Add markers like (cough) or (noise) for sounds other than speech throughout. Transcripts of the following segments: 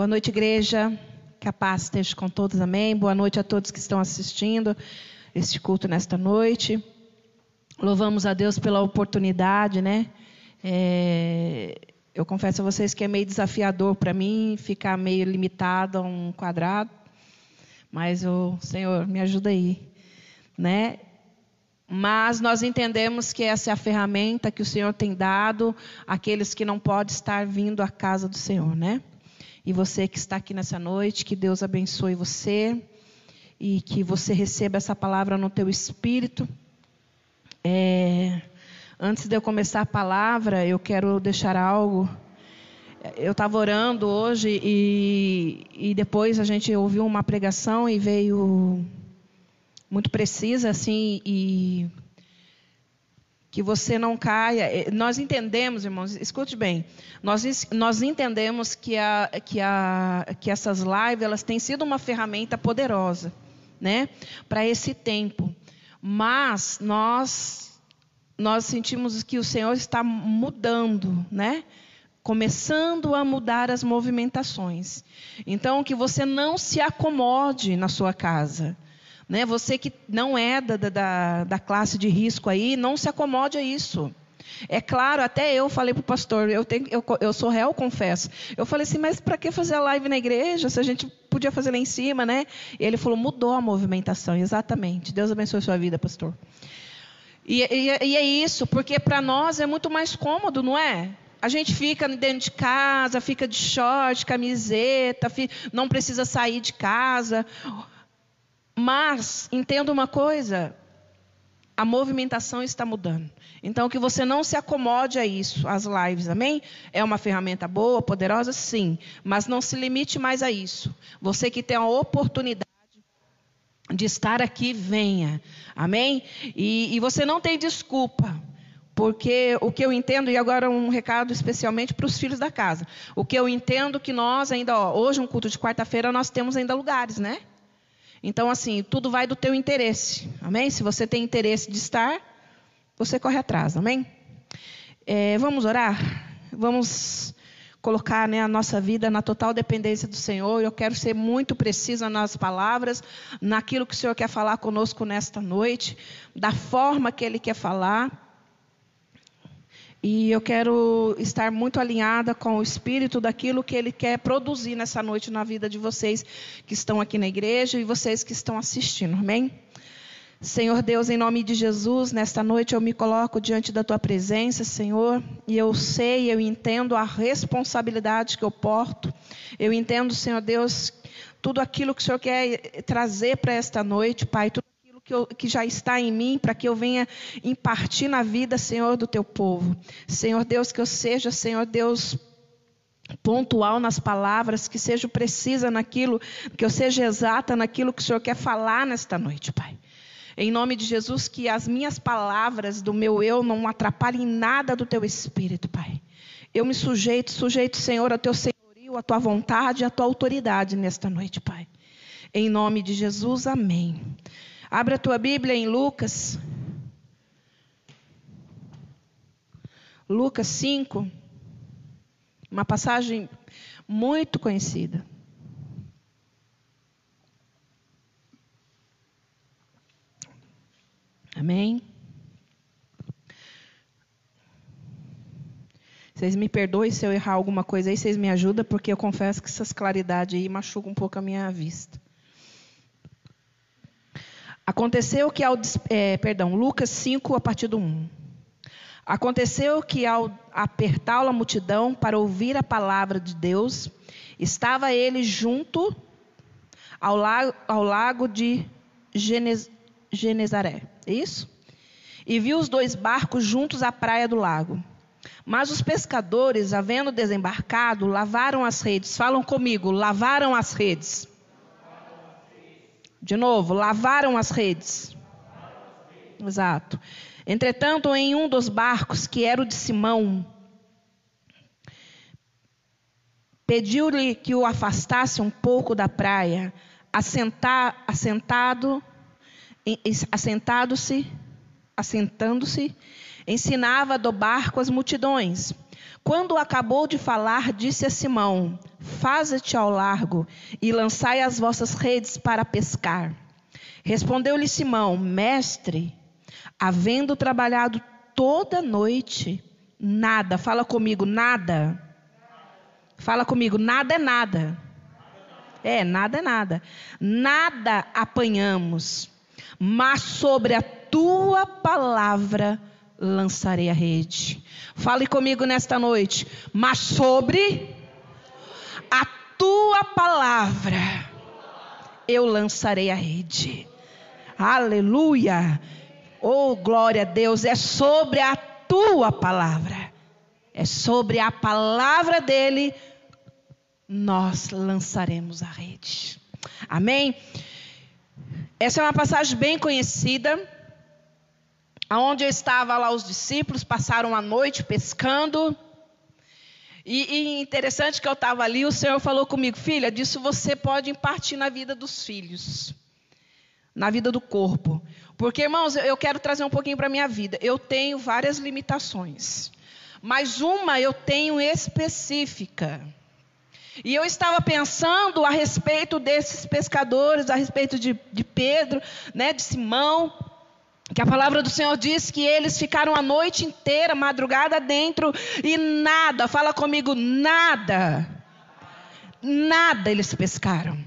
Boa noite, igreja. Que a paz esteja com todos, amém. Boa noite a todos que estão assistindo este culto nesta noite. Louvamos a Deus pela oportunidade, né? É, eu confesso a vocês que é meio desafiador para mim ficar meio limitado a um quadrado, mas o Senhor me ajuda aí, né? Mas nós entendemos que essa é a ferramenta que o Senhor tem dado àqueles que não podem estar vindo à casa do Senhor, né? E você que está aqui nessa noite, que Deus abençoe você e que você receba essa palavra no teu espírito. É, antes de eu começar a palavra, eu quero deixar algo. Eu estava orando hoje e, e depois a gente ouviu uma pregação e veio muito precisa assim e que você não caia. Eh, nós entendemos, irmãos, escute bem. Nós, nós entendemos que, a, que, a, que essas lives elas têm sido uma ferramenta poderosa, né, para esse tempo. Mas nós nós sentimos que o Senhor está mudando, né? Começando a mudar as movimentações. Então, que você não se acomode na sua casa. Né? Você que não é da, da, da classe de risco aí, não se acomode a isso. É claro, até eu falei para o pastor, eu, tenho, eu, eu sou réu, confesso. Eu falei assim, mas para que fazer a live na igreja se a gente podia fazer lá em cima, né? E ele falou, mudou a movimentação, exatamente. Deus abençoe a sua vida, pastor. E, e, e é isso, porque para nós é muito mais cômodo, não é? A gente fica dentro de casa, fica de short, camiseta, não precisa sair de casa. Mas, entenda uma coisa: a movimentação está mudando. Então, que você não se acomode a isso, às lives, amém? É uma ferramenta boa, poderosa, sim, mas não se limite mais a isso. Você que tem a oportunidade de estar aqui, venha, amém? E, e você não tem desculpa, porque o que eu entendo, e agora um recado especialmente para os filhos da casa, o que eu entendo que nós ainda, ó, hoje, um culto de quarta-feira, nós temos ainda lugares, né? Então, assim, tudo vai do teu interesse. Amém? Se você tem interesse de estar, você corre atrás. Amém? É, vamos orar? Vamos colocar né, a nossa vida na total dependência do Senhor. Eu quero ser muito precisa nas palavras, naquilo que o Senhor quer falar conosco nesta noite, da forma que Ele quer falar. E eu quero estar muito alinhada com o espírito daquilo que ele quer produzir nessa noite na vida de vocês que estão aqui na igreja e vocês que estão assistindo. Amém? Senhor Deus, em nome de Jesus, nesta noite eu me coloco diante da tua presença, Senhor, e eu sei, eu entendo a responsabilidade que eu porto. Eu entendo, Senhor Deus, tudo aquilo que o Senhor quer trazer para esta noite, Pai, tudo que, eu, que já está em mim, para que eu venha impartir na vida, Senhor, do teu povo. Senhor Deus, que eu seja, Senhor Deus, pontual nas palavras, que seja precisa naquilo, que eu seja exata naquilo que o Senhor quer falar nesta noite, Pai. Em nome de Jesus, que as minhas palavras do meu eu não atrapalhem nada do teu espírito, Pai. Eu me sujeito, sujeito, Senhor, ao teu senhorio, à tua vontade, à tua autoridade nesta noite, Pai. Em nome de Jesus, amém. Abra a tua Bíblia em Lucas. Lucas 5. Uma passagem muito conhecida. Amém? Vocês me perdoem se eu errar alguma coisa aí, vocês me ajudam, porque eu confesso que essas claridades aí machucam um pouco a minha vista. Aconteceu que ao. É, perdão, Lucas 5, a partir do 1. Aconteceu que ao apertá-lo a multidão para ouvir a palavra de Deus, estava ele junto ao lago, ao lago de Genez, Genezaré. É isso? E viu os dois barcos juntos à praia do lago. Mas os pescadores, havendo desembarcado, lavaram as redes. Falam comigo, lavaram as redes. De novo, lavaram as redes. Exato. Entretanto, em um dos barcos, que era o de Simão, pediu-lhe que o afastasse um pouco da praia, assentado, assentado-se, assentando-se, ensinava do barco as multidões. Quando acabou de falar, disse a Simão: Faze-te ao largo e lançai as vossas redes para pescar. Respondeu-lhe Simão: Mestre, havendo trabalhado toda noite, nada, fala comigo, nada. Fala comigo, nada é nada. É, nada é nada. Nada apanhamos, mas sobre a tua palavra lançarei a rede. Fale comigo nesta noite, mas sobre a tua palavra eu lançarei a rede. Aleluia! Oh, glória a Deus, é sobre a tua palavra. É sobre a palavra dele nós lançaremos a rede. Amém? Essa é uma passagem bem conhecida, aonde eu estava lá os discípulos passaram a noite pescando. E, e interessante que eu estava ali, o Senhor falou comigo, filha, disso você pode impartir na vida dos filhos, na vida do corpo. Porque, irmãos, eu quero trazer um pouquinho para a minha vida. Eu tenho várias limitações, mas uma eu tenho específica. E eu estava pensando a respeito desses pescadores, a respeito de, de Pedro, né, de Simão, que a palavra do Senhor diz que eles ficaram a noite inteira, madrugada dentro, e nada, fala comigo, nada, nada eles pescaram.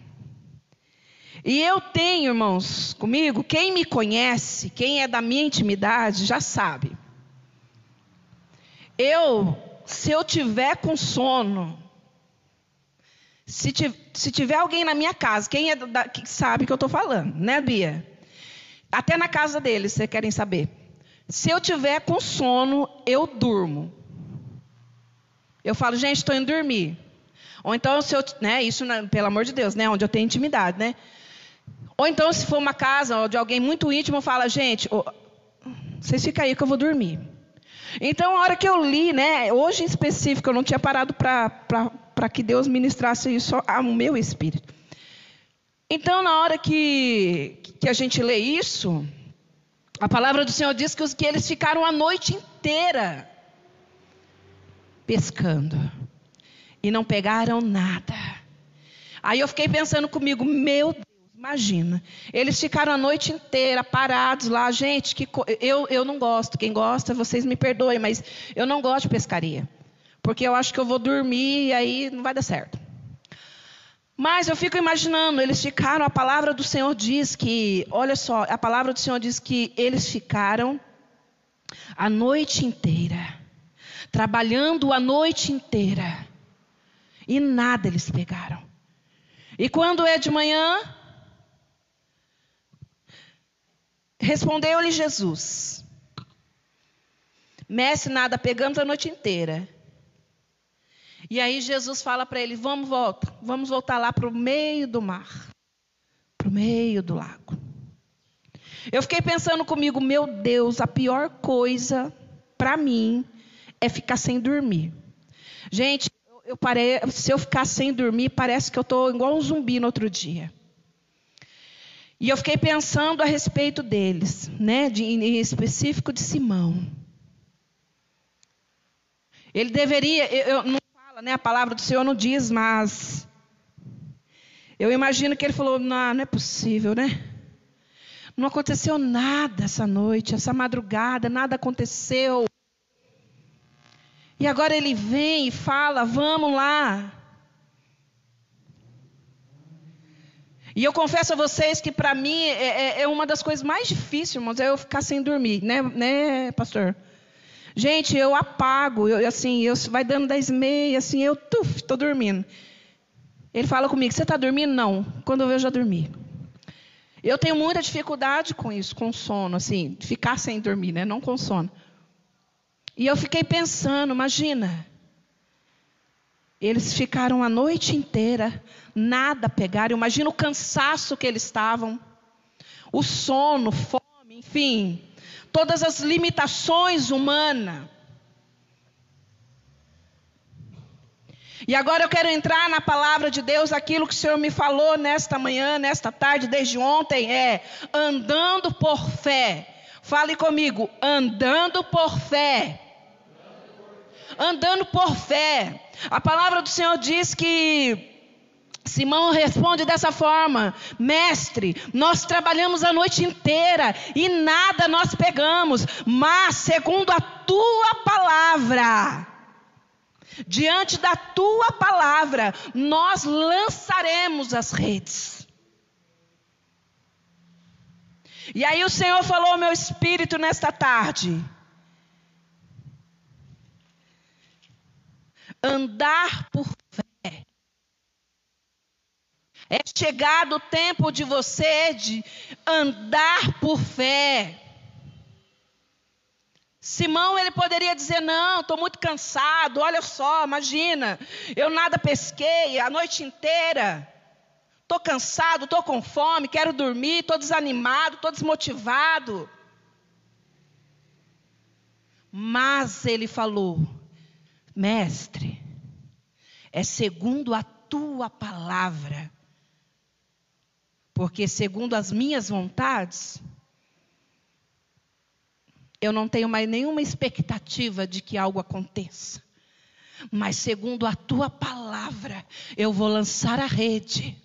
E eu tenho, irmãos, comigo, quem me conhece, quem é da minha intimidade, já sabe. Eu, se eu tiver com sono, se, tiver alguém na minha casa, quem é da, sabe que eu estou falando, né, Bia? Até na casa deles, vocês querem saber. Se eu tiver com sono, eu durmo. Eu falo, gente, estou indo dormir. Ou então, se eu, né, isso, pelo amor de Deus, né, onde eu tenho intimidade, né? Ou então, se for uma casa de alguém muito íntimo, fala, gente, oh, vocês ficam aí que eu vou dormir. Então, a hora que eu li, né, hoje em específico, eu não tinha parado para que Deus ministrasse isso ao meu espírito. Então, na hora que, que a gente lê isso, a palavra do Senhor diz que, os, que eles ficaram a noite inteira pescando e não pegaram nada. Aí eu fiquei pensando comigo, meu Deus. Imagina. Eles ficaram a noite inteira parados lá. Gente, que eu, eu não gosto. Quem gosta, vocês me perdoem, mas eu não gosto de pescaria. Porque eu acho que eu vou dormir e aí não vai dar certo. Mas eu fico imaginando, eles ficaram, a palavra do Senhor diz que, olha só, a palavra do Senhor diz que eles ficaram a noite inteira, trabalhando a noite inteira, e nada eles pegaram. E quando é de manhã, Respondeu-lhe Jesus: Mestre, nada, pegamos a noite inteira. E aí Jesus fala para ele: Vamos voltar, vamos voltar lá para o meio do mar, para o meio do lago. Eu fiquei pensando comigo, meu Deus, a pior coisa para mim é ficar sem dormir. Gente, eu parei, se eu ficar sem dormir, parece que eu estou igual um zumbi no outro dia. E eu fiquei pensando a respeito deles, né, de, em específico de Simão. Ele deveria, eu, eu, não né, a palavra do Senhor não diz, mas eu imagino que ele falou: não, não é possível, né? Não aconteceu nada essa noite, essa madrugada, nada aconteceu. E agora ele vem e fala: vamos lá. E eu confesso a vocês que para mim é, é, é, uma das coisas mais difíceis, irmãos, é eu ficar sem dormir, né, né pastor? Gente, eu apago, eu, assim, eu vai dando dez e meia, assim, eu estou dormindo. Ele fala comigo, você está dormindo? Não. Quando eu vejo, já dormi. Eu tenho muita dificuldade com isso, com sono, assim, ficar sem dormir, né? Não com sono. E eu fiquei pensando, imagina, eles ficaram a noite inteira, nada pegaram. Imagina o cansaço que eles estavam, o sono, fome, enfim, todas as limitações humanas. E agora eu quero entrar na palavra de Deus, aquilo que o Senhor me falou nesta manhã, nesta tarde, desde ontem, é andando por fé. Fale comigo, andando por fé. andando por fé. A palavra do Senhor diz que Simão responde dessa forma: Mestre, nós trabalhamos a noite inteira e nada nós pegamos, mas segundo a tua palavra, diante da tua palavra, nós lançaremos as redes. E aí o Senhor falou ao meu espírito nesta tarde: andar por. É chegado o tempo de você de andar por fé. Simão ele poderia dizer: Não, estou muito cansado, olha só, imagina, eu nada pesquei a noite inteira. Estou cansado, estou com fome, quero dormir, estou desanimado, estou desmotivado. Mas ele falou: Mestre, é segundo a tua palavra. Porque segundo as minhas vontades, eu não tenho mais nenhuma expectativa de que algo aconteça. Mas segundo a tua palavra, eu vou lançar a rede.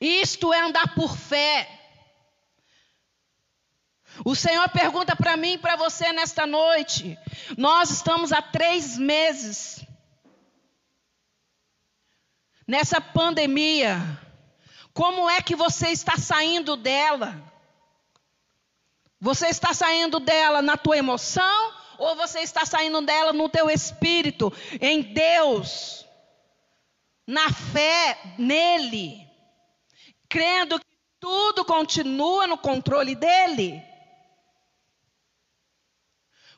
Isto é andar por fé. O Senhor pergunta para mim e para você nesta noite. Nós estamos há três meses nessa pandemia. Como é que você está saindo dela? Você está saindo dela na tua emoção ou você está saindo dela no teu espírito, em Deus, na fé nele, crendo que tudo continua no controle dele?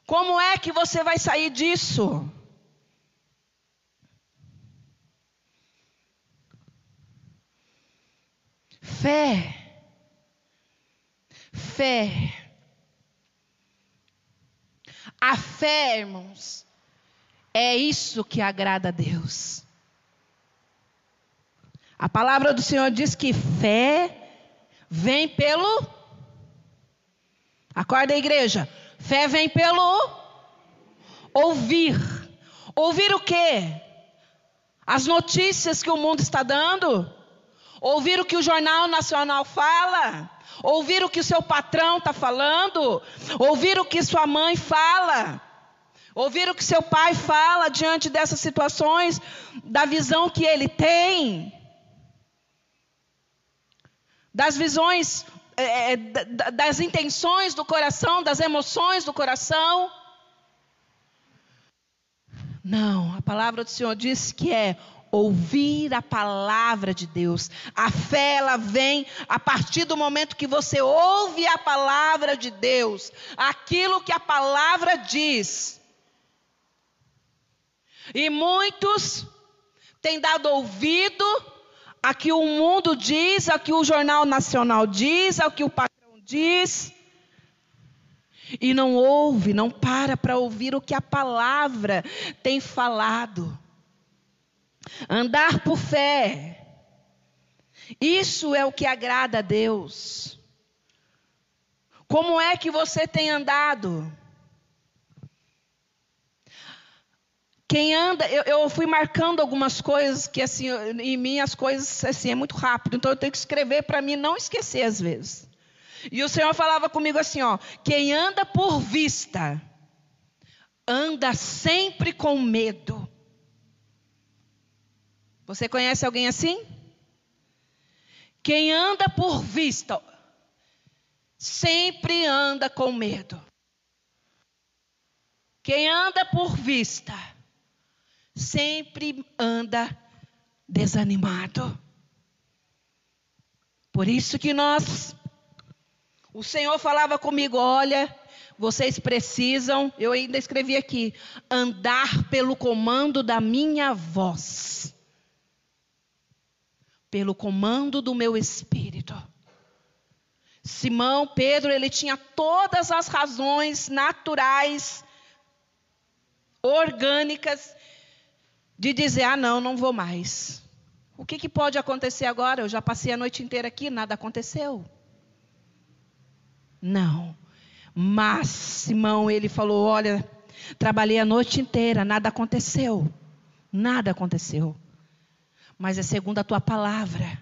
Como é que você vai sair disso? Fé. Fé. A fé, irmãos, é isso que agrada a Deus. A palavra do Senhor diz que fé vem pelo. Acorda, igreja. Fé vem pelo ouvir. Ouvir o quê? As notícias que o mundo está dando? Ouvir o que o Jornal Nacional fala? Ouvir o que o seu patrão está falando? Ouvir o que sua mãe fala? Ouvir o que seu pai fala diante dessas situações, da visão que ele tem? Das visões é, é das intenções do coração, das emoções do coração. Não, a palavra do Senhor diz que é ouvir a palavra de Deus. A fé ela vem a partir do momento que você ouve a palavra de Deus, aquilo que a palavra diz. E muitos têm dado ouvido a que o mundo diz, a que o Jornal Nacional diz, ao que o patrão diz. E não ouve, não para para ouvir o que a palavra tem falado. Andar por fé. Isso é o que agrada a Deus. Como é que você tem andado? Quem anda, eu, eu, fui marcando algumas coisas que assim, em mim as coisas assim é muito rápido, então eu tenho que escrever para mim não esquecer às vezes. E o Senhor falava comigo assim, ó, quem anda por vista anda sempre com medo. Você conhece alguém assim? Quem anda por vista sempre anda com medo. Quem anda por vista sempre anda desanimado. Por isso que nós, o Senhor falava comigo: olha, vocês precisam, eu ainda escrevi aqui, andar pelo comando da minha voz, pelo comando do meu espírito. Simão, Pedro, ele tinha todas as razões naturais, orgânicas, de dizer: ah, não, não vou mais. O que, que pode acontecer agora? Eu já passei a noite inteira aqui, nada aconteceu. Não. Mas Simão, ele falou: olha, Trabalhei a noite inteira, nada aconteceu. Nada aconteceu. Mas é segundo a tua palavra.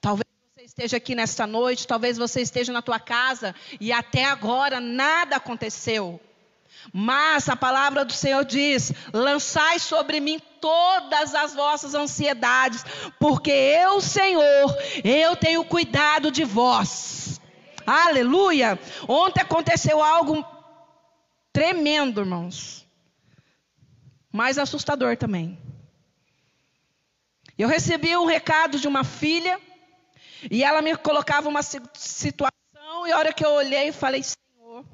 Talvez você esteja aqui nesta noite, talvez você esteja na tua casa e até agora nada aconteceu. Mas a palavra do Senhor diz: lançai sobre mim todas as vossas ansiedades, porque eu, Senhor, eu tenho cuidado de vós. Aleluia! Ontem aconteceu algo tremendo, irmãos. Mais assustador também. Eu recebi um recado de uma filha e ela me colocava uma situação e a hora que eu olhei falei Senhor,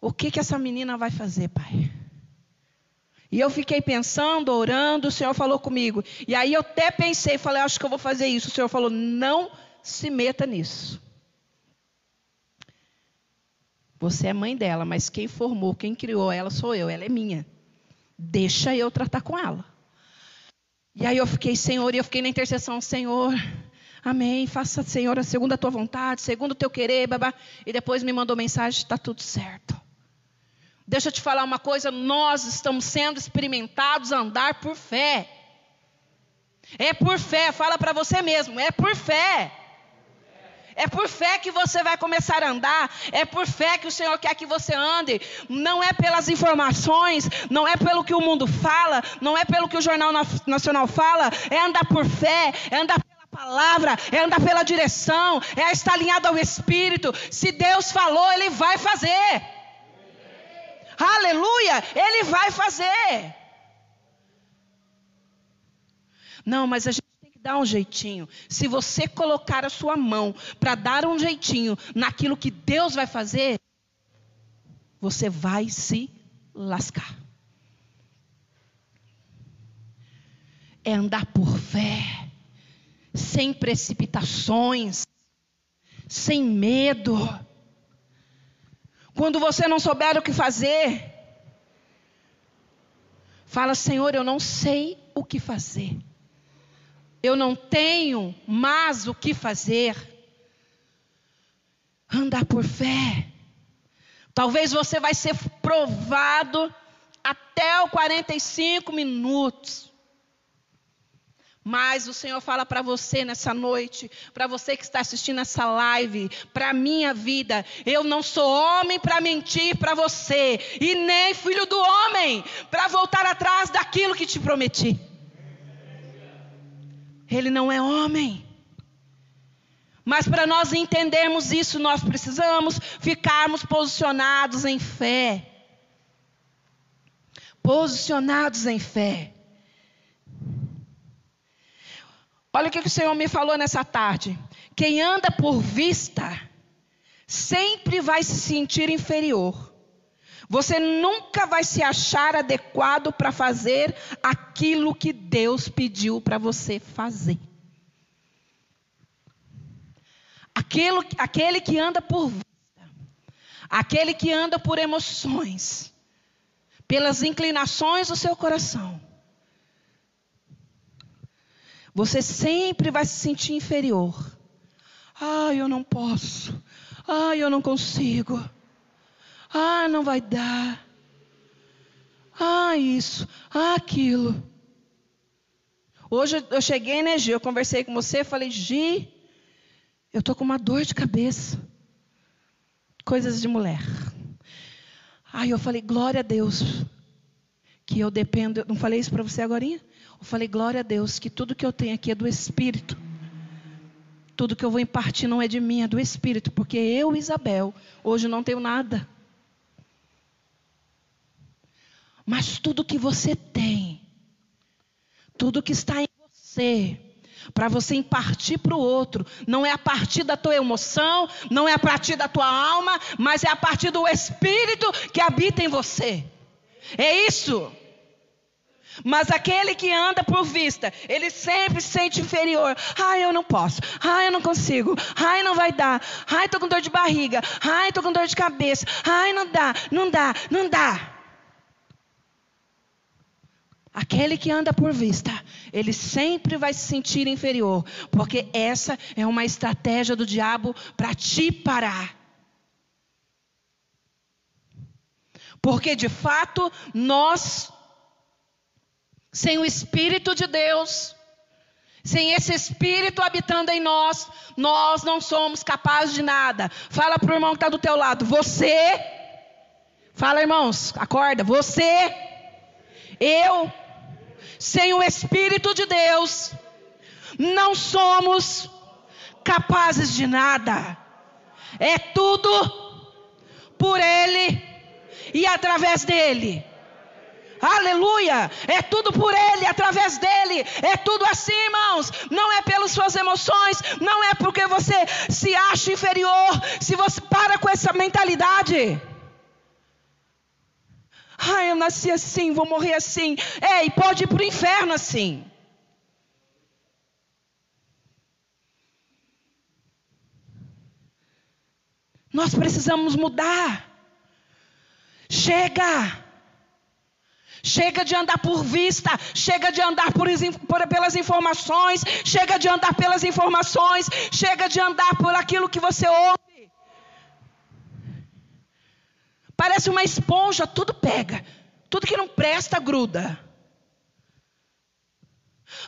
o que que essa menina vai fazer, pai? E eu fiquei pensando, orando, o Senhor falou comigo. E aí eu até pensei, falei, acho que eu vou fazer isso. O Senhor falou, não se meta nisso. Você é mãe dela, mas quem formou, quem criou ela sou eu, ela é minha. Deixa eu tratar com ela. E aí eu fiquei, Senhor, e eu fiquei na intercessão, Senhor, amém, faça, Senhor, segundo a tua vontade, segundo o teu querer, babá. E depois me mandou mensagem, está tudo certo. Deixa eu te falar uma coisa, nós estamos sendo experimentados a andar por fé. É por fé, fala para você mesmo, é por fé. É por fé que você vai começar a andar. É por fé que o Senhor quer que você ande. Não é pelas informações, não é pelo que o mundo fala, não é pelo que o Jornal Nacional fala. É andar por fé, é andar pela palavra, é andar pela direção, é estar alinhado ao Espírito. Se Deus falou, Ele vai fazer. Aleluia! Ele vai fazer. Não, mas a gente Dá um jeitinho. Se você colocar a sua mão para dar um jeitinho naquilo que Deus vai fazer, você vai se lascar. É andar por fé, sem precipitações, sem medo. Quando você não souber o que fazer, fala: Senhor, eu não sei o que fazer eu não tenho mais o que fazer. Andar por fé. Talvez você vai ser provado até os 45 minutos. Mas o Senhor fala para você nessa noite, para você que está assistindo essa live, para a minha vida, eu não sou homem para mentir para você, e nem filho do homem para voltar atrás daquilo que te prometi. Ele não é homem. Mas para nós entendermos isso, nós precisamos ficarmos posicionados em fé. Posicionados em fé. Olha o que o Senhor me falou nessa tarde. Quem anda por vista sempre vai se sentir inferior. Você nunca vai se achar adequado para fazer aquilo que Deus pediu para você fazer. Aquilo, aquele que anda por vista, aquele que anda por emoções, pelas inclinações do seu coração, você sempre vai se sentir inferior. Ah, eu não posso. Ah, eu não consigo. Ah, não vai dar. Ah, isso. Ah, aquilo. Hoje eu cheguei, né, Gi? Eu conversei com você, falei, Gi, eu tô com uma dor de cabeça. Coisas de mulher. Aí eu falei, glória a Deus, que eu dependo. Não falei isso para você agora? Eu falei, glória a Deus, que tudo que eu tenho aqui é do Espírito. Tudo que eu vou impartir não é de mim, é do Espírito, porque eu, Isabel, hoje não tenho nada. Mas tudo que você tem, tudo que está em você, para você impartir para o outro, não é a partir da tua emoção, não é a partir da tua alma, mas é a partir do Espírito que habita em você. É isso. Mas aquele que anda por vista, ele sempre se sente inferior. Ai, eu não posso. Ai, eu não consigo. Ai, não vai dar. Ai, estou com dor de barriga. Ai, estou com dor de cabeça. Ai, não dá, não dá, não dá. Aquele que anda por vista, ele sempre vai se sentir inferior, porque essa é uma estratégia do diabo para te parar. Porque de fato nós, sem o Espírito de Deus, sem esse Espírito habitando em nós, nós não somos capazes de nada. Fala para o irmão que está do teu lado, você, fala irmãos, acorda, você, eu, sem o Espírito de Deus, não somos capazes de nada. É tudo por Ele e através dele. Aleluia! É tudo por Ele, através dele. É tudo assim, irmãos. Não é pelas suas emoções, não é porque você se acha inferior. Se você para com essa mentalidade. Ai, eu nasci assim, vou morrer assim. É, e pode ir para o inferno assim. Nós precisamos mudar. Chega. Chega de andar por vista, chega de andar por, por, pelas informações, chega de andar pelas informações, chega de andar por aquilo que você ouve. Parece uma esponja, tudo pega, tudo que não presta gruda.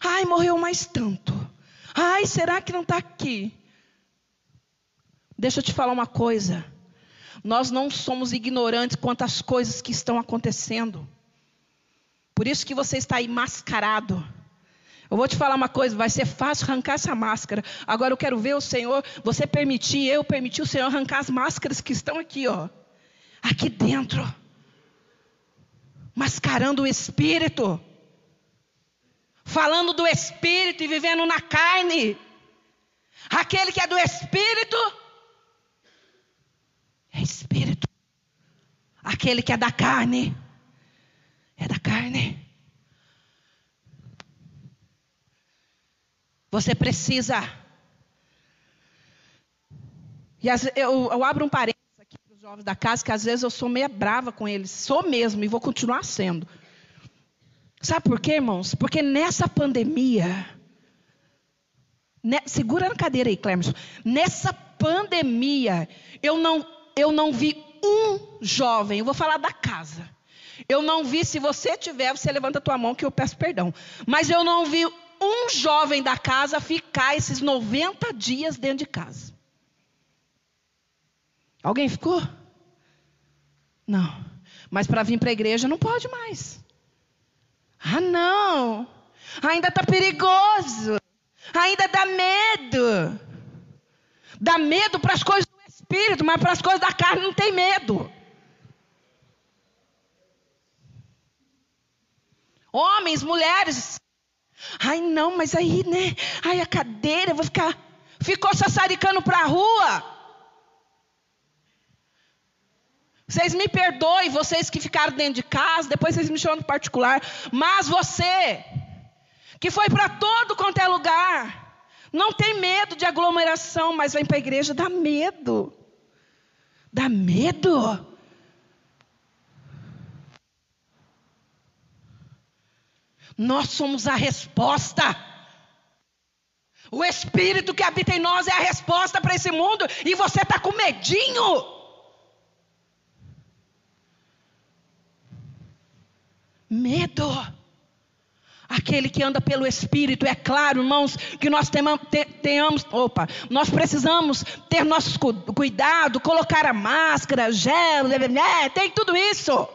Ai, morreu mais tanto. Ai, será que não está aqui? Deixa eu te falar uma coisa. Nós não somos ignorantes quanto às coisas que estão acontecendo. Por isso que você está aí mascarado. Eu vou te falar uma coisa, vai ser fácil arrancar essa máscara. Agora eu quero ver o Senhor, você permitir, eu permitir o Senhor arrancar as máscaras que estão aqui, ó. Aqui dentro. Mascarando o espírito. Falando do espírito e vivendo na carne. Aquele que é do espírito é espírito. Aquele que é da carne é da carne. Você precisa. E as, eu, eu, abro um parênteses os jovens da casa, que às vezes eu sou meio brava com eles. Sou mesmo e vou continuar sendo. Sabe por quê, irmãos? Porque nessa pandemia. Segura na cadeira aí, Clemerson. Nessa pandemia, eu não, eu não vi um jovem, eu vou falar da casa eu não vi, se você tiver, você levanta a tua mão que eu peço perdão. Mas eu não vi um jovem da casa ficar esses 90 dias dentro de casa. Alguém ficou? Não. Mas para vir para a igreja não pode mais. Ah, não. Ainda está perigoso. Ainda dá medo. Dá medo para as coisas do espírito, mas para as coisas da carne não tem medo. Homens, mulheres. Ai, não, mas aí, né? Ai, a cadeira, eu vou ficar. Ficou sassaricando para a rua. Vocês me perdoem, vocês que ficaram dentro de casa, depois vocês me chamam no particular. Mas você, que foi para todo quanto é lugar, não tem medo de aglomeração, mas vem para a igreja, dá medo. Dá medo. Nós somos a resposta. O Espírito que habita em nós é a resposta para esse mundo e você está com medinho. Medo. Aquele que anda pelo Espírito, é claro, irmãos, que nós tenhamos, opa, nós precisamos ter nosso cuidado, colocar a máscara, gel, né, tem tudo isso.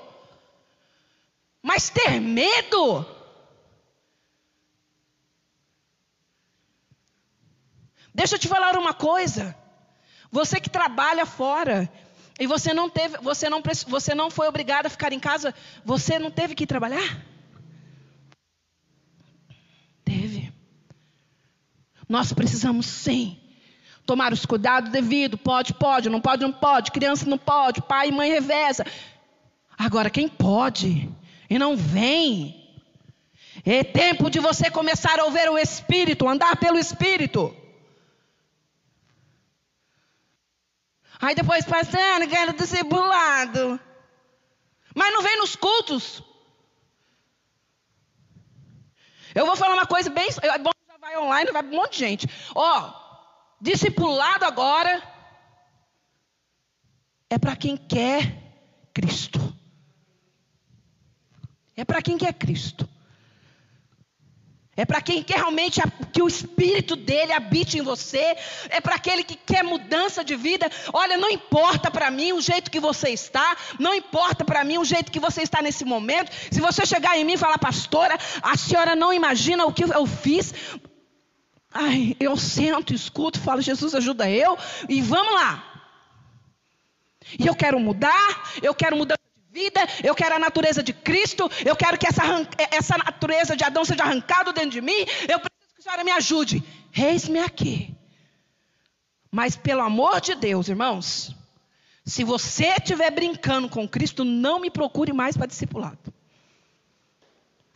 Mas ter medo, Deixa eu te falar uma coisa. Você que trabalha fora e você não teve, você não, você não foi obrigado a ficar em casa, você não teve que trabalhar? Teve. Nós precisamos sim tomar os cuidados devidos. Pode, pode, não pode, não pode. Criança não pode, pai e mãe reveza. Agora, quem pode e não vem, é tempo de você começar a ouvir o Espírito, andar pelo Espírito. Aí depois, passando, quero discipulado. Mas não vem nos cultos. Eu vou falar uma coisa bem. É bom, já vai online, vai um monte de gente. Ó, discipulado agora é para quem quer Cristo. É para quem quer Cristo. É para quem quer realmente que o Espírito dele habite em você. É para aquele que quer mudança de vida. Olha, não importa para mim o jeito que você está. Não importa para mim o jeito que você está nesse momento. Se você chegar em mim e falar, pastora, a senhora não imagina o que eu fiz. Ai, eu sento, escuto, falo, Jesus ajuda eu. E vamos lá. E eu quero mudar, eu quero mudar vida, eu quero a natureza de Cristo, eu quero que essa, essa natureza de Adão seja arrancada dentro de mim, eu preciso que a senhora me ajude. Eis-me aqui. Mas pelo amor de Deus, irmãos, se você estiver brincando com Cristo, não me procure mais para discipulado.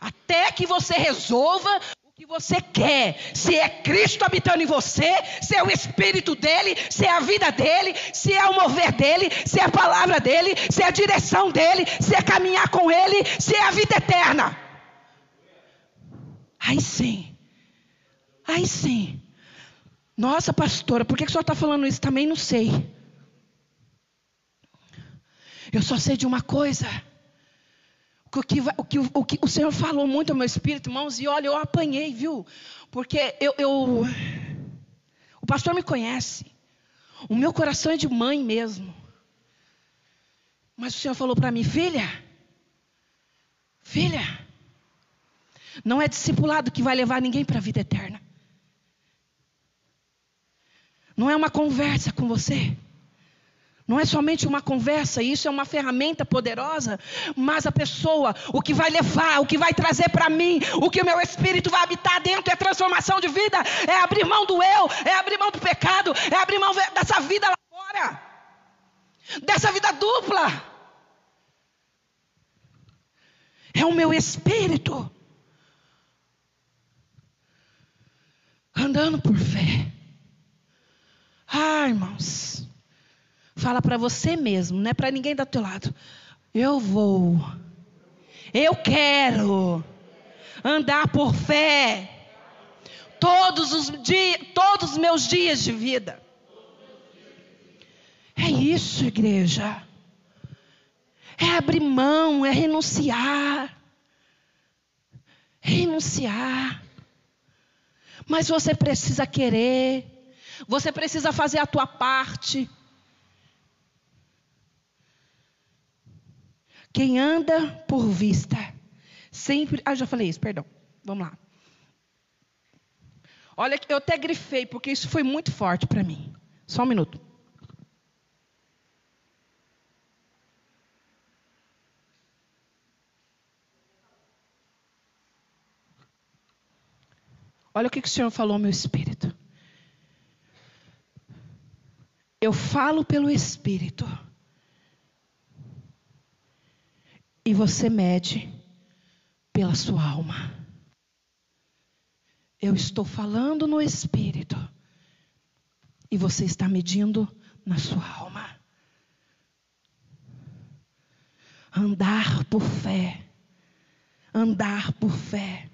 Até que você resolva você quer, se é Cristo habitando em você, se é o Espírito dele, se é a vida dele, se é o mover dele, se é a palavra dele, se é a direção dele, se é caminhar com ele, se é a vida eterna. Aí sim, aí sim. Nossa, pastora, por que, que senhor está falando isso? Também não sei. Eu só sei de uma coisa o que, o, que, o Senhor falou muito ao meu espírito, irmãos, e olha, eu apanhei, viu? Porque eu, eu o pastor me conhece. O meu coração é de mãe mesmo. Mas o Senhor falou para mim, filha, filha, não é discipulado que vai levar ninguém para a vida eterna. Não é uma conversa com você. Não é somente uma conversa, isso é uma ferramenta poderosa, mas a pessoa, o que vai levar, o que vai trazer para mim, o que o meu espírito vai habitar dentro é transformação de vida, é abrir mão do eu, é abrir mão do pecado, é abrir mão dessa vida lá fora, dessa vida dupla. É o meu espírito andando por fé. Ah, irmãos. Fala para você mesmo, não é para ninguém do teu lado. Eu vou. Eu quero andar por fé todos os dias, todos os meus dias de vida. É isso, igreja. É abrir mão, é renunciar. Renunciar. Mas você precisa querer. Você precisa fazer a tua parte. Quem anda por vista, sempre. Ah, já falei isso, perdão. Vamos lá. Olha, eu até grifei, porque isso foi muito forte para mim. Só um minuto. Olha o que, o Senhor falou meu espírito. Eu falo pelo Espírito. E você mede pela sua alma. Eu estou falando no espírito e você está medindo na sua alma. Andar por fé. Andar por fé.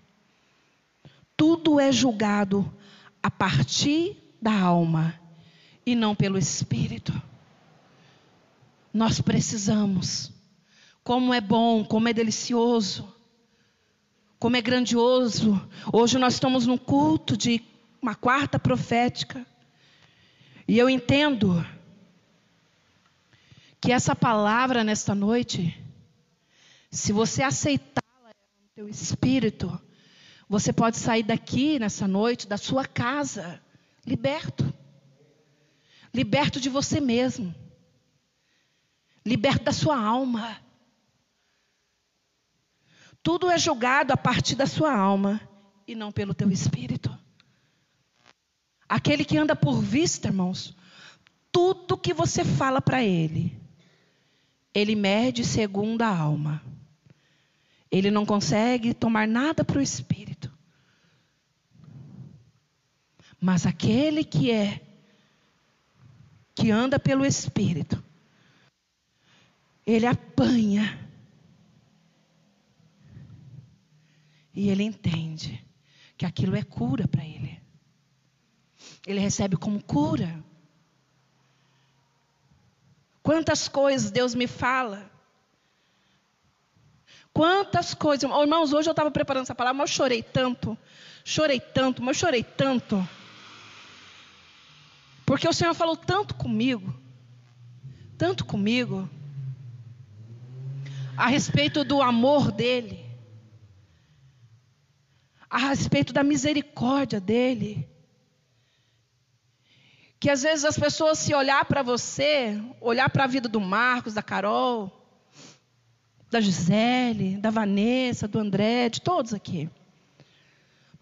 Tudo é julgado a partir da alma e não pelo espírito. Nós precisamos como é bom, como é delicioso, como é grandioso. Hoje nós estamos num culto de uma quarta profética. E eu entendo que essa palavra nesta noite, se você aceitá-la no teu espírito, você pode sair daqui nessa noite, da sua casa, liberto. Liberto de você mesmo. Liberto da sua alma. Tudo é julgado a partir da sua alma e não pelo teu espírito. Aquele que anda por vista, irmãos, tudo que você fala para ele, ele mede segundo a alma. Ele não consegue tomar nada para o espírito. Mas aquele que é, que anda pelo espírito, ele apanha E ele entende que aquilo é cura para ele. Ele recebe como cura. Quantas coisas Deus me fala. Quantas coisas. Oh, irmãos, hoje eu estava preparando essa palavra, mas eu chorei tanto. Chorei tanto, mas eu chorei tanto. Porque o Senhor falou tanto comigo. Tanto comigo. A respeito do amor dEle. A respeito da misericórdia dEle. Que às vezes as pessoas se olhar para você, olhar para a vida do Marcos, da Carol, da Gisele, da Vanessa, do André, de todos aqui.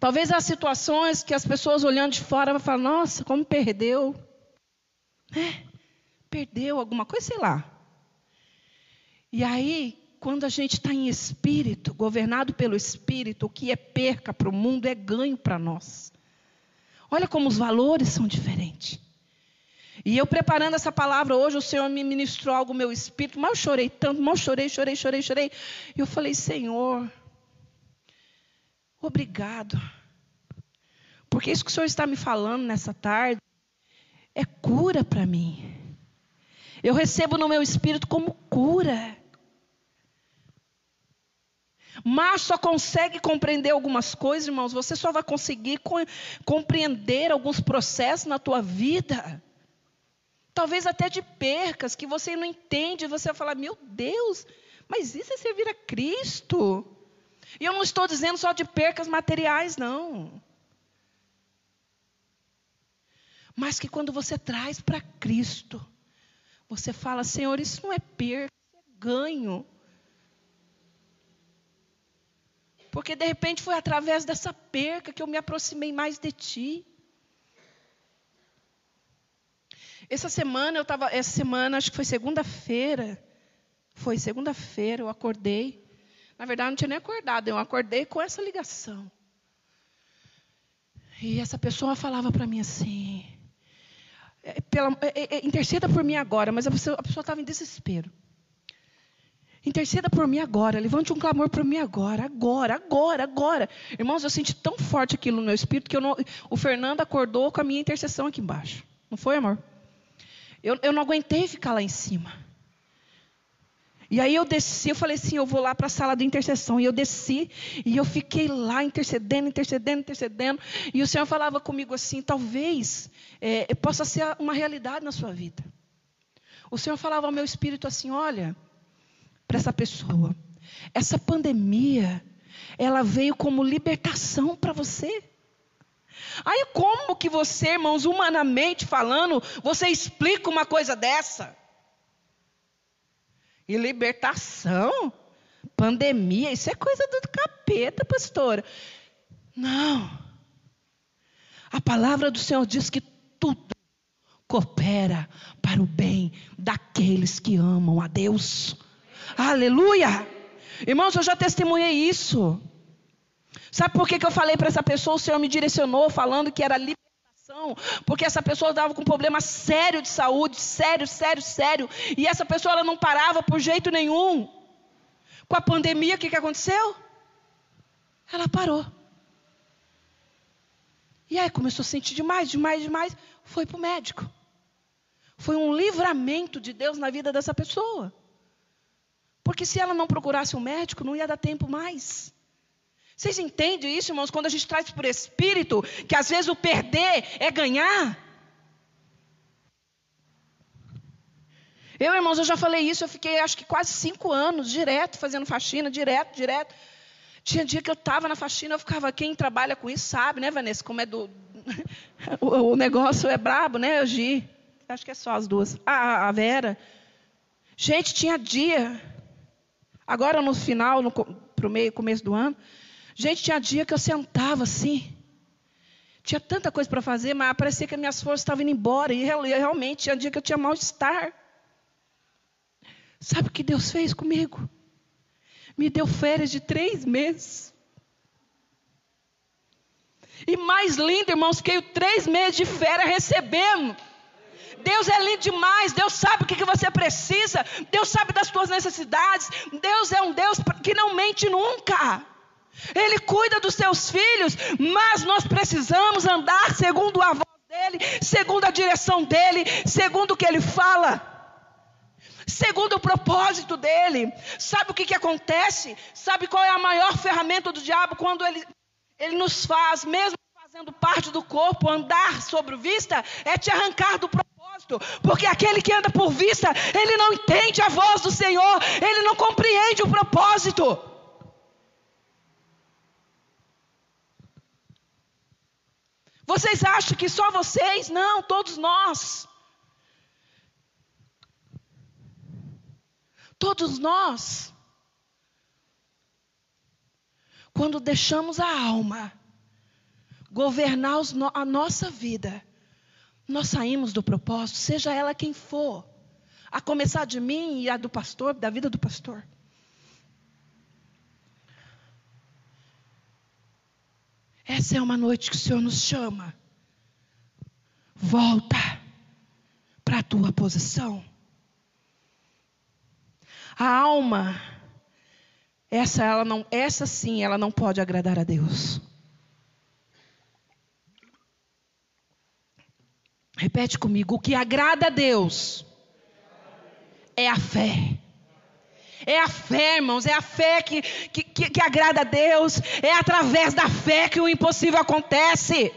Talvez há situações que as pessoas olhando de fora vão falar: nossa, como perdeu. É, perdeu alguma coisa, sei lá. E aí, quando a gente está em espírito, governado pelo espírito, o que é perca para o mundo é ganho para nós. Olha como os valores são diferentes. E eu preparando essa palavra hoje, o Senhor me ministrou algo no meu espírito, eu chorei tanto, eu chorei, chorei, chorei, chorei. E eu falei, Senhor, obrigado. Porque isso que o Senhor está me falando nessa tarde é cura para mim. Eu recebo no meu espírito como cura. Mas só consegue compreender algumas coisas, irmãos. Você só vai conseguir compreender alguns processos na tua vida Talvez até de percas que você não entende, você vai falar: meu Deus, mas isso é servir a Cristo. E eu não estou dizendo só de percas materiais, não. Mas que quando você traz para Cristo, você fala: Senhor, isso não é perca, isso é ganho. Porque de repente foi através dessa perca que eu me aproximei mais de Ti. Essa semana eu estava, essa semana acho que foi segunda-feira, foi segunda-feira eu acordei. Na verdade não tinha nem acordado, eu acordei com essa ligação. E essa pessoa falava para mim assim, é, pela, é, é, interceda por mim agora, mas a pessoa estava em desespero. Interceda por mim agora, levante um clamor por mim agora, agora, agora, agora. Irmãos, eu senti tão forte aquilo no meu espírito que não, o Fernando acordou com a minha intercessão aqui embaixo. Não foi, amor? Eu, eu não aguentei ficar lá em cima. E aí eu desci, eu falei assim, eu vou lá para a sala de intercessão. E eu desci e eu fiquei lá intercedendo, intercedendo, intercedendo. E o Senhor falava comigo assim, talvez é, possa ser uma realidade na sua vida. O Senhor falava ao meu espírito assim, olha, para essa pessoa, essa pandemia, ela veio como libertação para você. Aí como que você, irmãos, humanamente falando, você explica uma coisa dessa? E libertação, pandemia, isso é coisa do capeta, pastora. Não. A palavra do Senhor diz que tudo coopera para o bem daqueles que amam a Deus. Aleluia! Irmãos, eu já testemunhei isso. Sabe por que, que eu falei para essa pessoa? O Senhor me direcionou falando que era libertação. Porque essa pessoa estava com um problema sério de saúde, sério, sério, sério. E essa pessoa ela não parava por jeito nenhum. Com a pandemia, o que, que aconteceu? Ela parou. E aí começou a sentir demais, demais, demais. Foi para o médico. Foi um livramento de Deus na vida dessa pessoa. Porque se ela não procurasse um médico, não ia dar tempo mais. Vocês entendem isso, irmãos? Quando a gente traz por espírito, que às vezes o perder é ganhar. Eu, irmãos, eu já falei isso, eu fiquei acho que quase cinco anos direto fazendo faxina, direto, direto. Tinha dia que eu estava na faxina, eu ficava, quem trabalha com isso sabe, né, Vanessa? Como é do. (laughs) o, negócio é brabo, né, Gi? Acho que é só as duas. Ah, a Vera. Gente, tinha dia. Agora no final, no, pro meio, começo do ano, Gente, tinha dia que eu sentava assim. Tinha tanta coisa para fazer, mas parecia que as minhas forças estavam indo embora. E realmente tinha dia que eu tinha mal-estar. Sabe o que Deus fez comigo? Me deu férias de três meses. E mais lindo, irmãos, fiquei três meses de férias recebendo. Deus é lindo demais. Deus sabe o que, você precisa. Deus sabe das suas necessidades. Deus é um Deus que não mente nunca. Ele cuida dos seus filhos, mas nós precisamos andar segundo a voz dele, segundo a direção dele, segundo o que ele fala. segundo o propósito dele. Sabe o que, que acontece? Sabe qual é a maior ferramenta do diabo quando ele, ele nos faz, mesmo fazendo parte do corpo, andar sobre vista? É te arrancar do propósito. Porque aquele que anda por vista, ele não entende a voz do Senhor, ele não compreende o propósito. Vocês acham que só vocês? Não, todos nós. Todos nós. Quando deixamos a alma governar a nossa vida, nós saímos do propósito, seja ela quem for, a começar de mim e a do pastor, da vida do pastor. Essa é uma noite que o Senhor nos chama. Volta para a tua posição. A alma, essa ela não, essa sim, ela não pode agradar a Deus. Repete comigo, o que agrada a Deus é a fé. É a fé, irmãos, é a fé que, que, que, que agrada a Deus, é através da fé que o impossível acontece.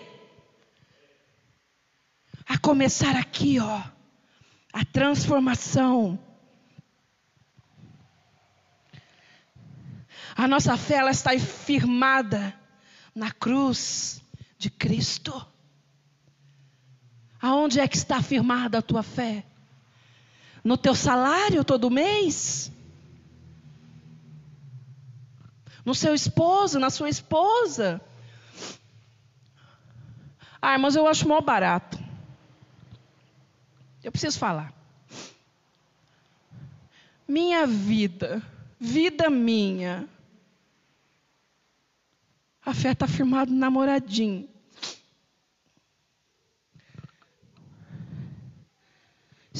A começar aqui, ó, a transformação. A nossa fé ela está firmada na cruz de Cristo. Aonde é que está firmada a tua fé? No teu salário todo mês? no seu esposo, na sua esposa. Ah, mas eu acho mal barato. Eu preciso falar. Minha vida, vida minha. A fé está firmada no namoradinho.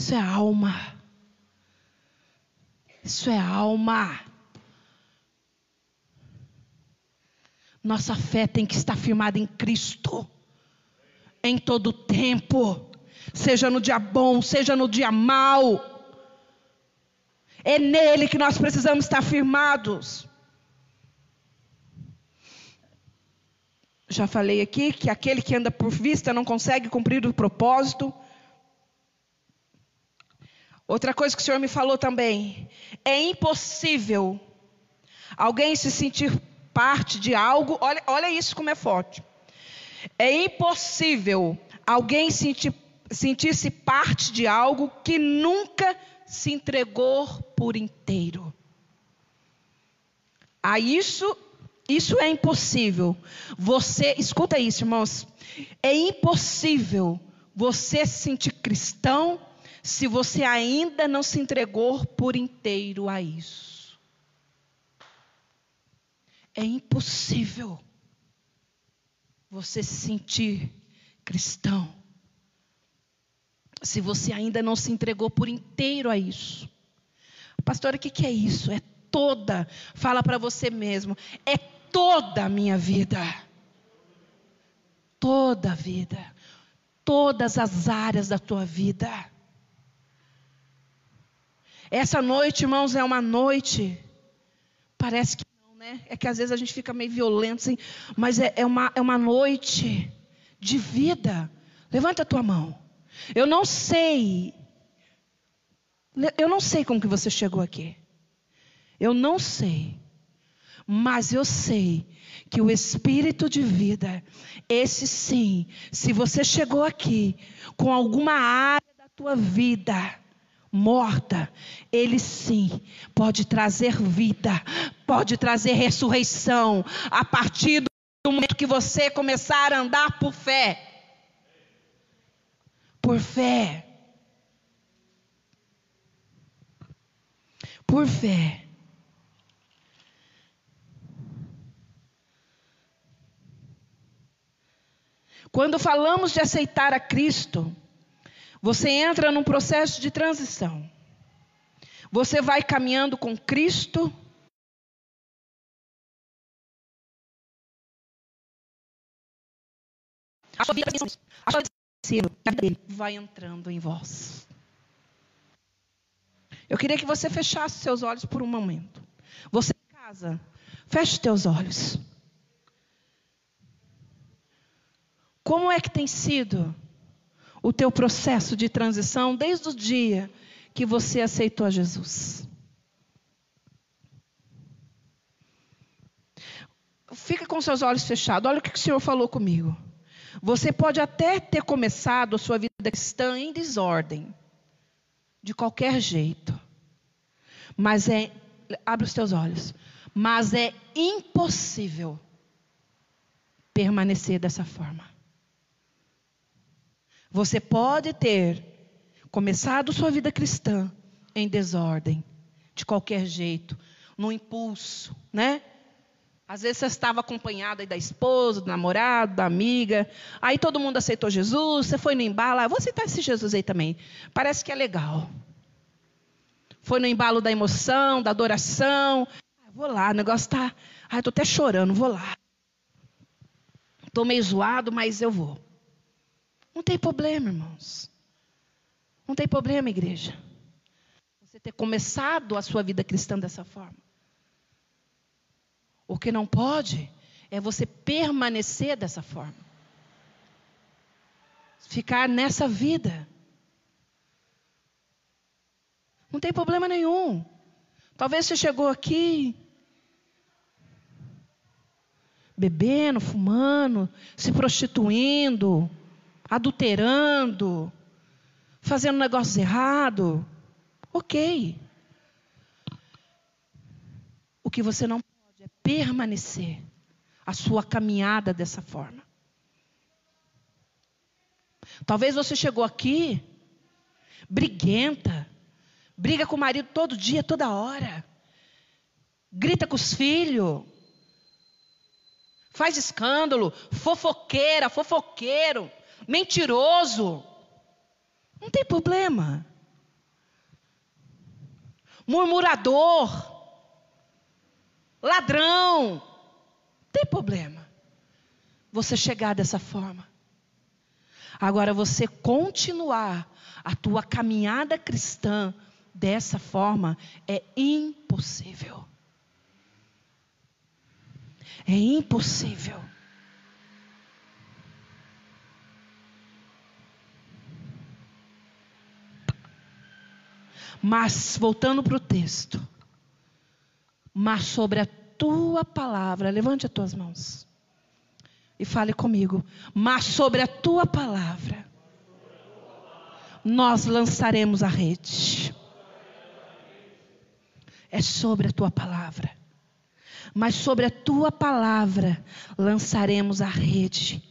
Isso é alma. Isso é alma. Nossa fé tem que estar firmada em Cristo, em todo tempo, seja no dia bom, seja no dia mau. É nele que nós precisamos estar firmados. Já falei aqui que aquele que anda por vista não consegue cumprir o propósito. Outra coisa que o Senhor me falou também: é impossível alguém se sentir parte de algo, olha, olha isso como é forte. É impossível alguém sentir, sentir-se parte de algo que nunca se entregou por inteiro. A isso, isso é impossível. Você, escuta isso, irmãos. É impossível você se sentir cristão se você ainda não se entregou por inteiro a isso. É impossível você se sentir cristão se você ainda não se entregou por inteiro a isso. Pastora, o que, é isso? É toda, fala para você mesmo, é toda a minha vida. Toda a vida. Todas as áreas da tua vida. Essa noite, irmãos, é uma noite, parece que né? É que às vezes a gente fica meio violento, assim, mas é, é, uma, é uma noite de vida. Levanta a tua mão. Eu não sei. Eu não sei como que você chegou aqui. Eu não sei. Mas eu sei que o espírito de vida, esse sim, se você chegou aqui com alguma área da tua vida, morta, ele sim pode trazer vida, pode trazer ressurreição a partir do momento que você começar a andar por fé. Por fé. Por fé. Quando falamos de aceitar a Cristo, você entra num processo de transição. Você vai caminhando com Cristo. A sua vida, a sua vida dele vai entrando em vós. Eu queria que você fechasse seus olhos por um momento. Você em casa, feche teus olhos. Como é que tem sido o teu processo de transição desde o dia que você aceitou a Jesus? Fica com seus olhos fechados. Olha o que o Senhor falou comigo. Você pode até ter começado a sua vida cristã em desordem, de qualquer jeito. Mas é, abre os teus olhos. Mas é impossível permanecer dessa forma. Você pode ter começado sua vida cristã em desordem, de qualquer jeito, no impulso, né? Às vezes você estava acompanhada da esposa, do namorado, da amiga. Aí todo mundo aceitou Jesus, você foi no embalo. Ah, vou aceitar esse Jesus aí também. Parece que é legal. Foi no embalo da emoção, da adoração. Ah, vou lá, o negócio está. Ah, estou até chorando, vou lá. Estou meio zoado, mas eu vou. Não tem problema, irmãos. Não tem problema, igreja. Você ter começado a sua vida cristã dessa forma. O que não pode é você permanecer dessa forma. Ficar nessa vida. Não tem problema nenhum. Talvez você chegou aqui bebendo, fumando, se prostituindo, adulterando, fazendo negócios errados. Ok. O que você não pode é permanecer a sua caminhada dessa forma. Talvez você chegou aqui briguenta, briga com o marido todo dia, toda hora, grita com os filhos, faz escândalo, fofoqueira, fofoqueiro, mentiroso. Não tem problema. Murmurador, ladrão, não tem problema. Você chegar dessa forma. Agora você continuar a tua caminhada cristã dessa forma é impossível. É impossível. Mas, voltando para o texto, mas sobre a tua palavra, levante as tuas mãos e fale comigo, mas sobre a tua palavra, nós lançaremos a rede. É sobre a tua palavra. Mas sobre a tua palavra lançaremos a rede.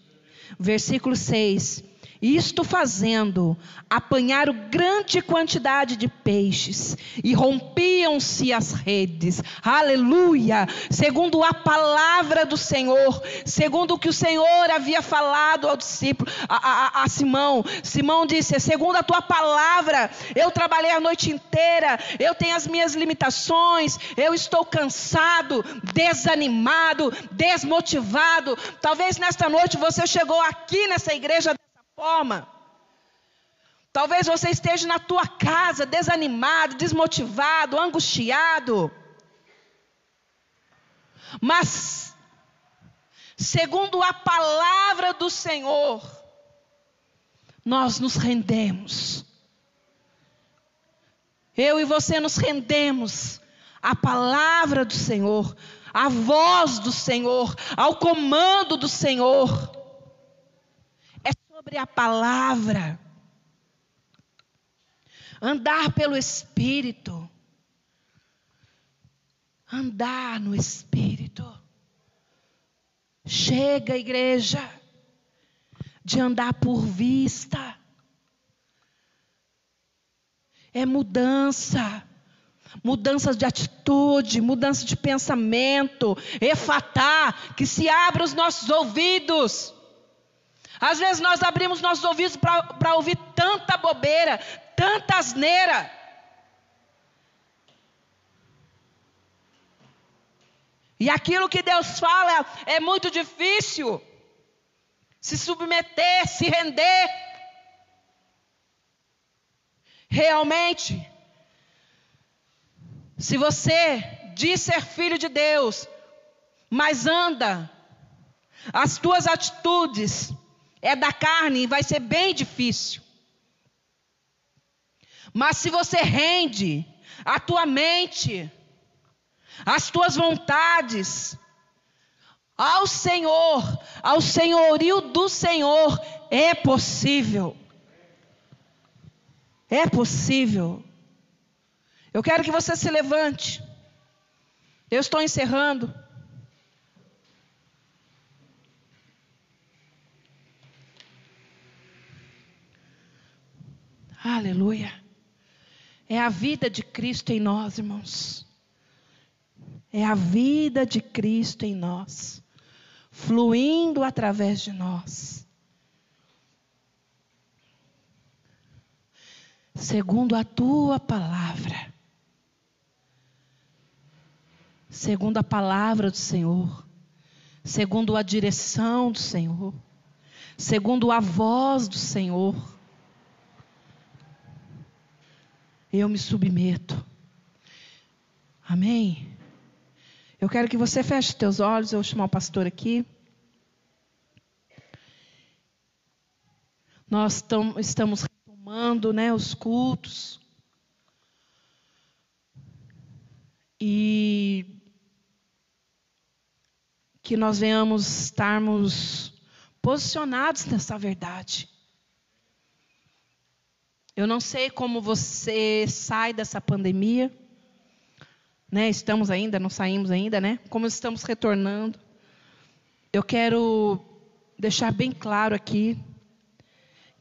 Versículo 6 isto fazendo, apanharam grande quantidade de peixes e rompiam-se as redes. Aleluia! Segundo a palavra do Senhor, segundo o que o Senhor havia falado ao discípulo, a, a, a Simão. Simão disse: segundo a tua palavra, eu trabalhei a noite inteira, eu tenho as minhas limitações, eu estou cansado, desanimado, desmotivado. Talvez nesta noite você chegou aqui nessa igreja forma. Talvez você esteja na tua casa desanimado, desmotivado, angustiado. Mas, segundo a palavra do Senhor, nós nos rendemos. Eu e você nos rendemos à palavra do Senhor, à voz do Senhor, ao comando do Senhor sobre a palavra. Andar pelo Espírito. Andar no Espírito. Chega, igreja, de andar por vista. É mudança. Mudança de atitude, mudança de pensamento, efatar, que se abra os nossos ouvidos às vezes nós abrimos nossos ouvidos para ouvir tanta bobeira, tanta asneira. E aquilo que Deus fala é muito difícil. Se submeter, se render. Realmente, Se você diz ser filho de Deus, mas anda, as tuas atitudes é da carne, vai ser bem difícil. Mas se você rende a tua mente, as tuas vontades ao Senhor, ao senhorio do Senhor, é possível. É possível. Eu quero que você se levante. Eu estou encerrando. Aleluia. É a vida de Cristo em nós, irmãos. É a vida de Cristo em nós, fluindo através de nós. Segundo a tua palavra. Segundo a palavra do Senhor. Segundo a direção do Senhor. Segundo a voz do Senhor eu me submeto. Amém? Eu quero que você feche teus olhos, eu vou chamar o pastor aqui. Nós tam, estamos retomando né, os cultos. E que nós venhamos estarmos posicionados nessa verdade. Eu não sei como você sai dessa pandemia. Né? Estamos ainda, não saímos ainda, né? Como estamos retornando. Eu quero deixar bem claro aqui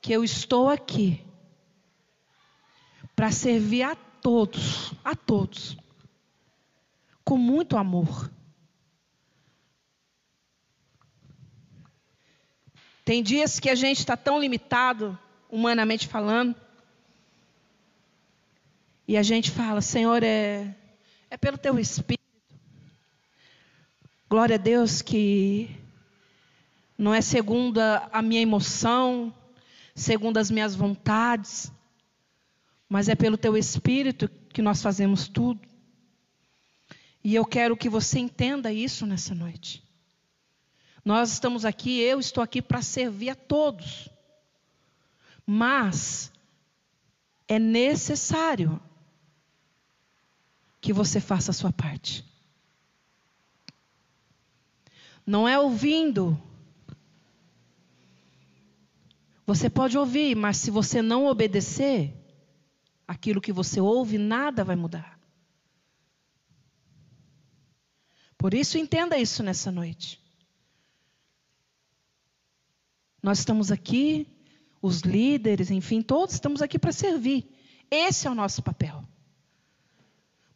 que eu estou aqui para servir a todos, a todos, com muito amor. Tem dias que a gente está tão limitado, humanamente falando, e a gente fala, Senhor, é, é pelo teu Espírito. Glória a Deus que não é segundo a, minha emoção, segundo as minhas vontades, mas é pelo teu Espírito que nós fazemos tudo. E eu quero que você entenda isso nessa noite. Nós estamos aqui, eu estou aqui para servir a todos. Mas é necessário que você faça a sua parte. Não é ouvindo. Você pode ouvir, mas se você não obedecer, aquilo que você ouve, nada vai mudar. Por isso, entenda isso nessa noite. Nós estamos aqui, os líderes, enfim, todos estamos aqui para servir. Esse é o nosso papel.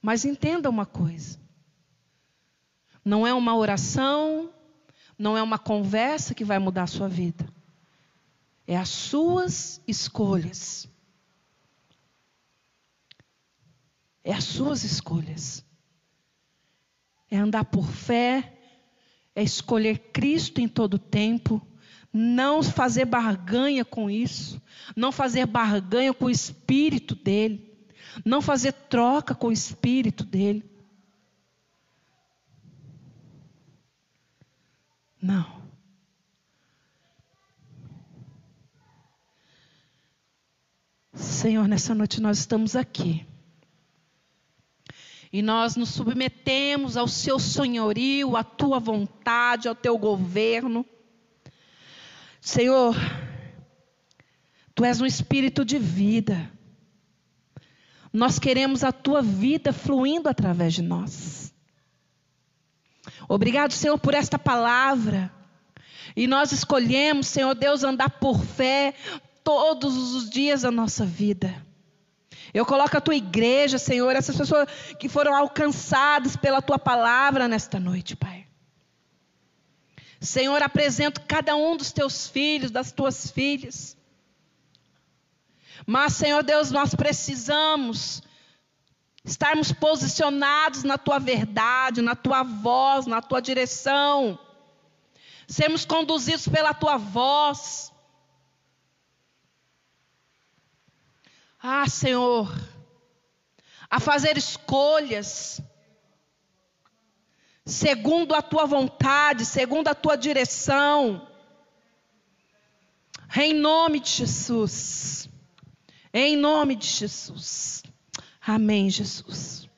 Mas entenda uma coisa: não é uma oração, não é uma conversa que vai mudar a sua vida. É as suas escolhas. É as suas escolhas. É andar por fé, é escolher Cristo em todo tempo, não fazer barganha com isso, não fazer barganha com o espírito dele não fazer troca com o espírito dele. Não. Senhor, nessa noite nós estamos aqui. E nós nos submetemos ao seu senhorio, à tua vontade, ao teu governo. Senhor, tu és um espírito de vida. Nós queremos a tua vida fluindo através de nós. Obrigado, Senhor, por esta palavra. E nós escolhemos, Senhor Deus, andar por fé todos os dias da nossa vida. Eu coloco a tua igreja, Senhor, essas pessoas que foram alcançadas pela tua palavra nesta noite, Pai. Senhor, apresento cada um dos teus filhos, das tuas filhas. Mas, Senhor Deus, nós precisamos estarmos posicionados na tua verdade, na tua voz, na tua direção. Sermos conduzidos pela tua voz. Ah, Senhor, a fazer escolhas segundo a tua vontade, segundo a tua direção. Em nome de Jesus. Em nome de Jesus. Amém, Jesus.